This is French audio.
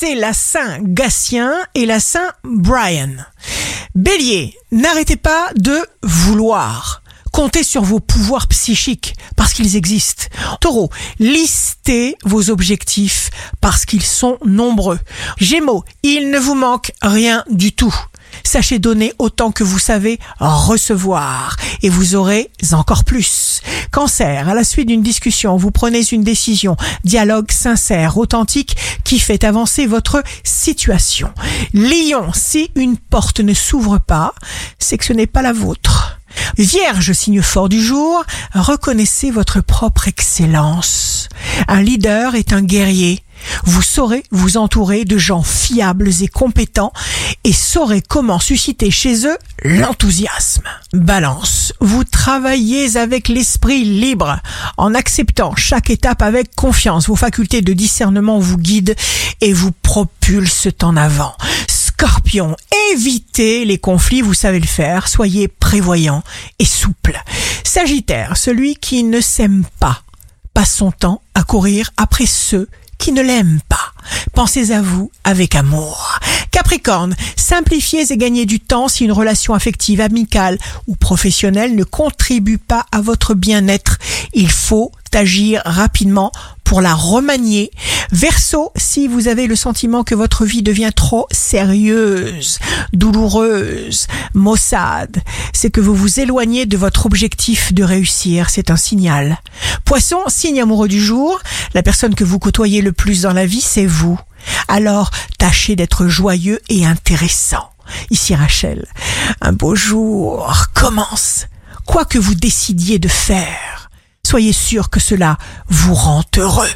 c'est la Saint Gatien et la Saint Brian. Bélier, n'arrêtez pas de vouloir. Comptez sur vos pouvoirs psychiques parce qu'ils existent. Taureau, listez vos objectifs parce qu'ils sont nombreux. Gémeaux, il ne vous manque rien du tout. Sachez donner autant que vous savez recevoir et vous aurez encore plus. Cancer, à la suite d'une discussion, vous prenez une décision, dialogue sincère, authentique qui fait avancer votre situation. Lion, si une porte ne s'ouvre pas, c'est que ce n'est pas la vôtre. Vierge, signe fort du jour, reconnaissez votre propre excellence. Un leader est un guerrier. Vous saurez vous entourer de gens fiables et compétents et saurez comment susciter chez eux l'enthousiasme. Balance, vous travaillez avec l'esprit libre en acceptant chaque étape avec confiance. Vos facultés de discernement vous guident et vous propulsent en avant. Scorpion, évitez les conflits, vous savez le faire, soyez prévoyant et souple. Sagittaire, celui qui ne s'aime pas, passe son temps à courir après ceux qui ne l'aiment pas. Pensez à vous avec amour. Capricorne, simplifiez et gagnez du temps si une relation affective, amicale ou professionnelle ne contribue pas à votre bien-être. Il faut agir rapidement pour la remanier. Verso, si vous avez le sentiment que votre vie devient trop sérieuse, douloureuse, maussade, c'est que vous vous éloignez de votre objectif de réussir. C'est un signal. Poisson, signe amoureux du jour, la personne que vous côtoyez le plus dans la vie, c'est vous. Alors, tâchez d'être joyeux et intéressant. Ici Rachel, un beau jour commence. Quoi que vous décidiez de faire, soyez sûr que cela vous rend heureux.